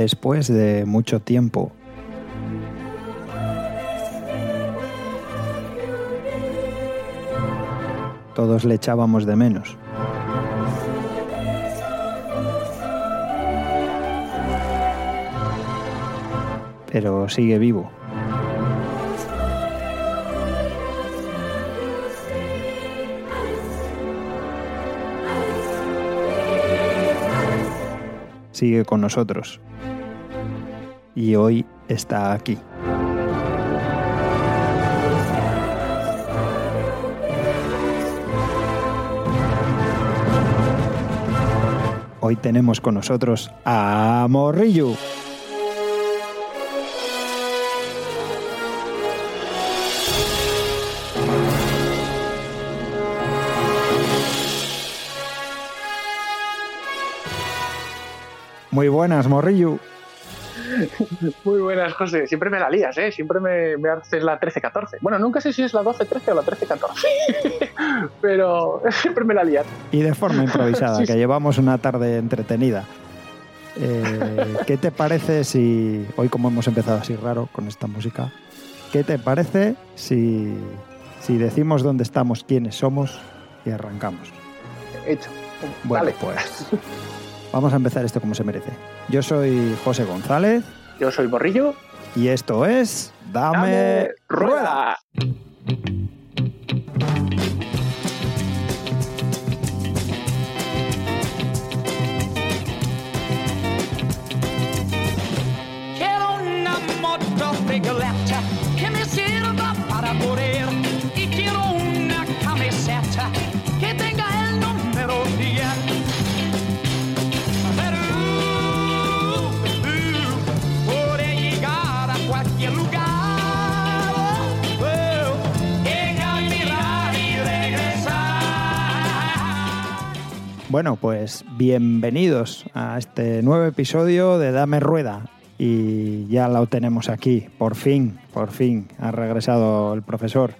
después de mucho tiempo. Todos le echábamos de menos. Pero sigue vivo. sigue con nosotros. Y hoy está aquí. Hoy tenemos con nosotros a Morrillo. Muy buenas, Morrillo. Muy buenas, José. Siempre me la lías, ¿eh? Siempre me, me haces la 13-14. Bueno, nunca sé si es la 12-13 o la 13-14. Pero siempre me la lías. Y de forma improvisada, que llevamos una tarde entretenida. Eh, ¿Qué te parece si, hoy como hemos empezado así raro con esta música, ¿qué te parece si, si decimos dónde estamos, quiénes somos y arrancamos? Hecho. Bueno, Dale. pues vamos a empezar esto como se merece. Yo soy José González Yo soy Borrillo. y esto es Dame, Dame Rueda. rueda. Bueno, pues bienvenidos a este nuevo episodio de Dame Rueda. Y ya lo tenemos aquí, por fin, por fin ha regresado el profesor.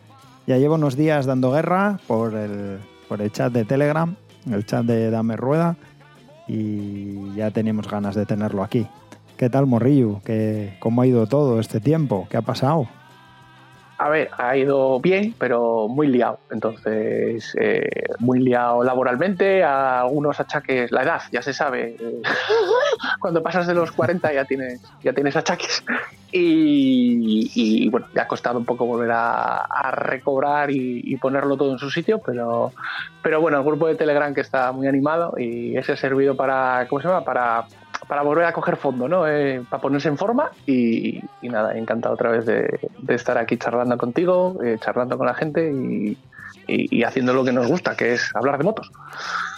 Ya llevo unos días dando guerra por el, por el chat de Telegram, el chat de Dame Rueda, y ya teníamos ganas de tenerlo aquí. ¿Qué tal, Morrillo? ¿Qué, ¿Cómo ha ido todo este tiempo? ¿Qué ha pasado? A ver, ha ido bien, pero muy liado. Entonces, eh, muy liado laboralmente, a algunos achaques, la edad, ya se sabe. eh, Cuando pasas de los 40 ya tienes, ya tienes achaques. Y, bueno, ya ha costado un poco volver a, a recobrar y, y ponerlo todo en su sitio, pero, pero bueno, el grupo de Telegram que está muy animado y ese ha servido para, ¿cómo se llama? Para, para volver a coger fondo, ¿no? Eh, para ponerse en forma y, nada, encantado otra vez de, estar aquí charlando contigo, eh, charlando con la gente y, haciendo lo que nos gusta, que es hablar de motos.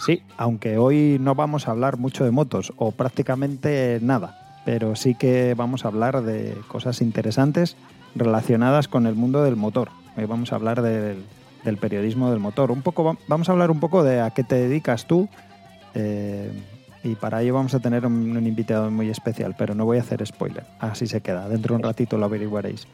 Sí, aunque hoy no vamos a hablar mucho de motos o prácticamente nada, pero sí que vamos a hablar de cosas interesantes relacionadas con el mundo del motor. Hoy vamos a hablar del, del periodismo del motor. Un poco, va- vamos a hablar un poco de a qué te dedicas tú. eh, y para ello vamos a tener un, un invitado muy especial, pero no voy a hacer spoiler. Así se queda. Dentro de un ratito lo averiguaréis.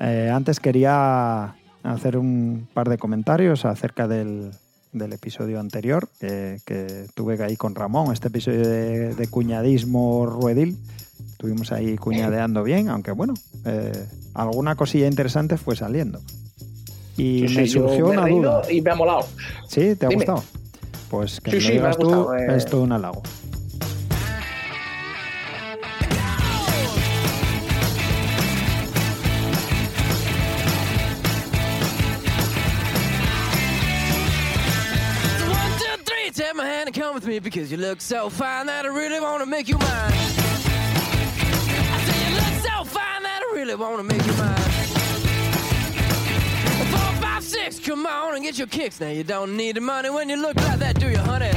Eh, antes quería hacer un par de comentarios acerca del, del episodio anterior que, que tuve ahí con Ramón, este episodio de, de cuñadismo ruedil. Estuvimos ahí cuñadeando bien, aunque bueno, eh, alguna cosilla interesante fue saliendo. Y Sí, me sí, surgió me una duda. Y me ha molado. ¿Sí? ¿Te ha Dime. gustado? Pues que Sí, me lo sí, me ha tú eh. es todo un halago. One, two, three, take my hand and come with me because you look so fine that I really want to make you mine. I say you look so fine that I really want to make you mine. Come on and get your kicks. Now you don't need the money when you look like that, do you, honey?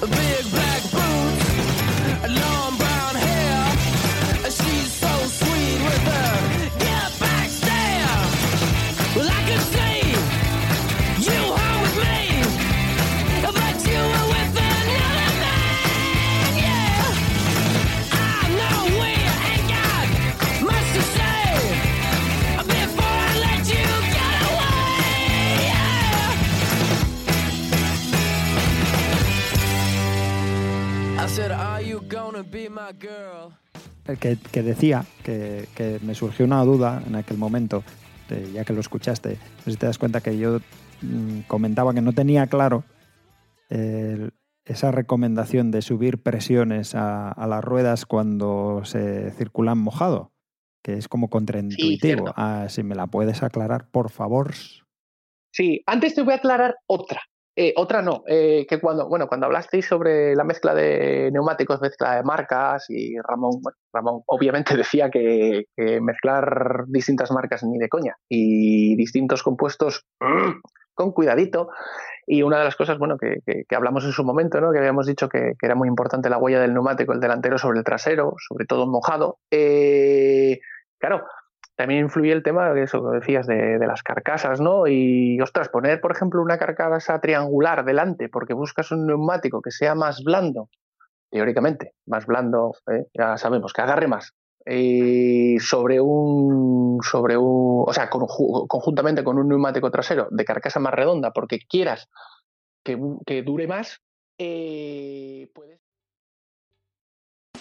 Big black my girl. el que, que decía que, que me surgió una duda en aquel momento, de- ya que lo escuchaste, no sé si te das cuenta que yo mm, comentaba que no tenía claro el- esa recomendación de subir presiones a, a las ruedas cuando se circulan mojado, que es como contraintuitivo. Ah, si me la puedes aclarar, por favor. Sí, antes te voy a aclarar otra. Eh, otra no, eh, que cuando, bueno, cuando hablasteis sobre la mezcla de neumáticos, mezcla de marcas, y Ramón, Ramón obviamente decía que, mezclar distintas marcas ni de coña, y distintos compuestos con cuidadito. Y una de las cosas, bueno, que, que- hablamos en su momento, ¿no? que habíamos dicho que, que era muy importante la huella del neumático, el delantero sobre el trasero, sobre todo mojado. Eh, claro, también influye el tema de eso que decías de, las carcasas, ¿no? Y ostras, poner, por ejemplo, una carcasa triangular delante porque buscas un neumático que sea más blando, teóricamente, más blando, ¿eh? ya sabemos, que agarre más. Y sobre un, sobre un, o sea, conju- conjuntamente con un neumático trasero de carcasa más redonda, porque quieras que, que dure más, eh, puedes